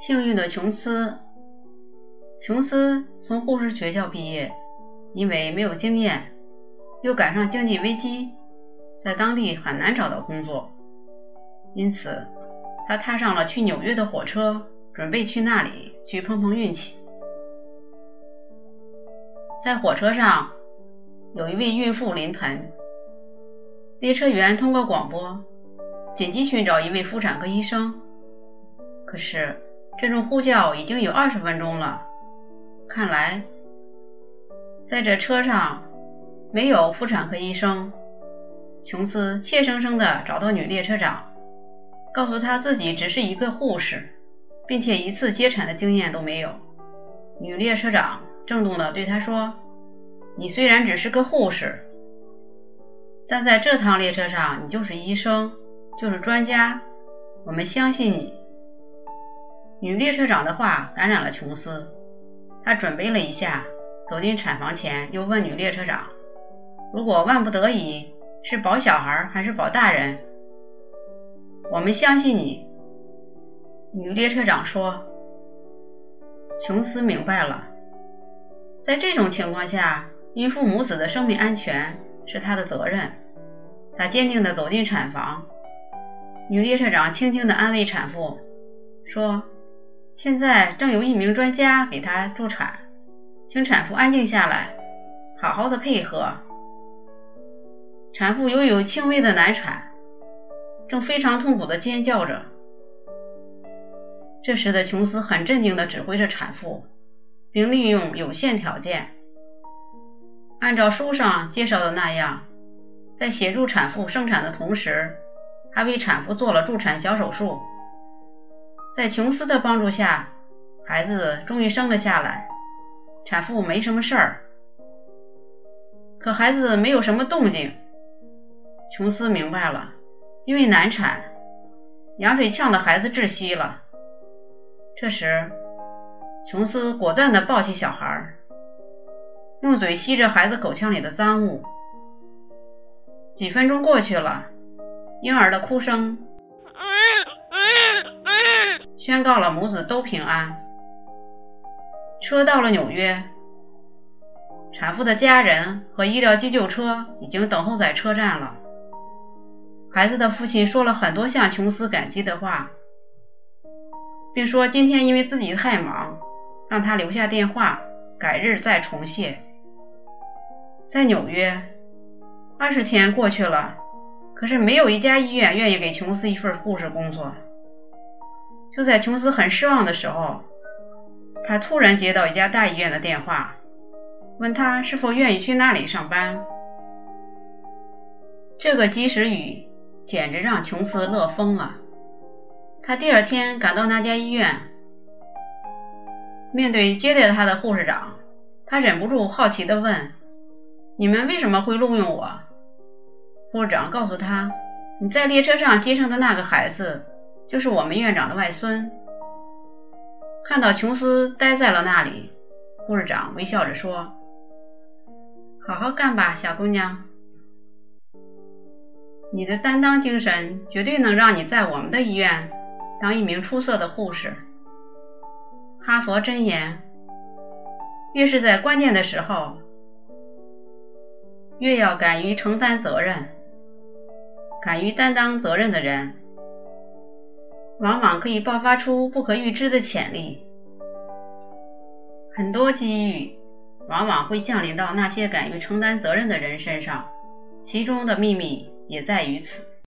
幸运的琼斯，琼斯从护士学校毕业，因为没有经验，又赶上经济危机，在当地很难找到工作，因此他踏上了去纽约的火车，准备去那里去碰碰运气。在火车上，有一位孕妇临盆，列车员通过广播紧急寻找一位妇产科医生，可是这种呼叫已经有二十分钟了，看来在这车上没有妇产科医生。琼斯怯生生地找到女列车长，告诉她自己只是一个护士，并且一次接产的经验都没有。女列车长。郑重地对他说：“你虽然只是个护士，但在这趟列车上，你就是医生，就是专家。我们相信你。”女列车长的话感染了琼斯，他准备了一下，走进产房前，又问女列车长：“如果万不得已，是保小孩还是保大人？”我们相信你。”女列车长说。琼斯明白了。在这种情况下，孕妇母子的生命安全是他的责任。他坚定地走进产房，女列车长轻轻地安慰产妇说：“现在正有一名专家给她助产，请产妇安静下来，好好的配合。”产妇又有轻微的难产，正非常痛苦地尖叫着。这时的琼斯很镇定地指挥着产妇。并利用有限条件，按照书上介绍的那样，在协助产妇生产的同时，还为产妇做了助产小手术。在琼斯的帮助下，孩子终于生了下来，产妇没什么事儿。可孩子没有什么动静，琼斯明白了，因为难产，羊水呛的孩子窒息了。这时。琼斯果断地抱起小孩，用嘴吸着孩子口腔里的脏物。几分钟过去了，婴儿的哭声宣告了母子都平安。车到了纽约，产妇的家人和医疗急救车已经等候在车站了。孩子的父亲说了很多向琼斯感激的话，并说今天因为自己太忙。让他留下电话，改日再重谢。在纽约，二十天过去了，可是没有一家医院愿意给琼斯一份护士工作。就在琼斯很失望的时候，他突然接到一家大医院的电话，问他是否愿意去那里上班。这个及时雨简直让琼斯乐疯了。他第二天赶到那家医院。面对接待他的护士长，他忍不住好奇地问：“你们为什么会录用我？”护士长告诉他：“你在列车上接生的那个孩子，就是我们院长的外孙。”看到琼斯呆在了那里，护士长微笑着说：“好好干吧，小姑娘，你的担当精神绝对能让你在我们的医院当一名出色的护士。”哈佛箴言：越是在关键的时候，越要敢于承担责任。敢于担当责任的人，往往可以爆发出不可预知的潜力。很多机遇往往会降临到那些敢于承担责任的人身上，其中的秘密也在于此。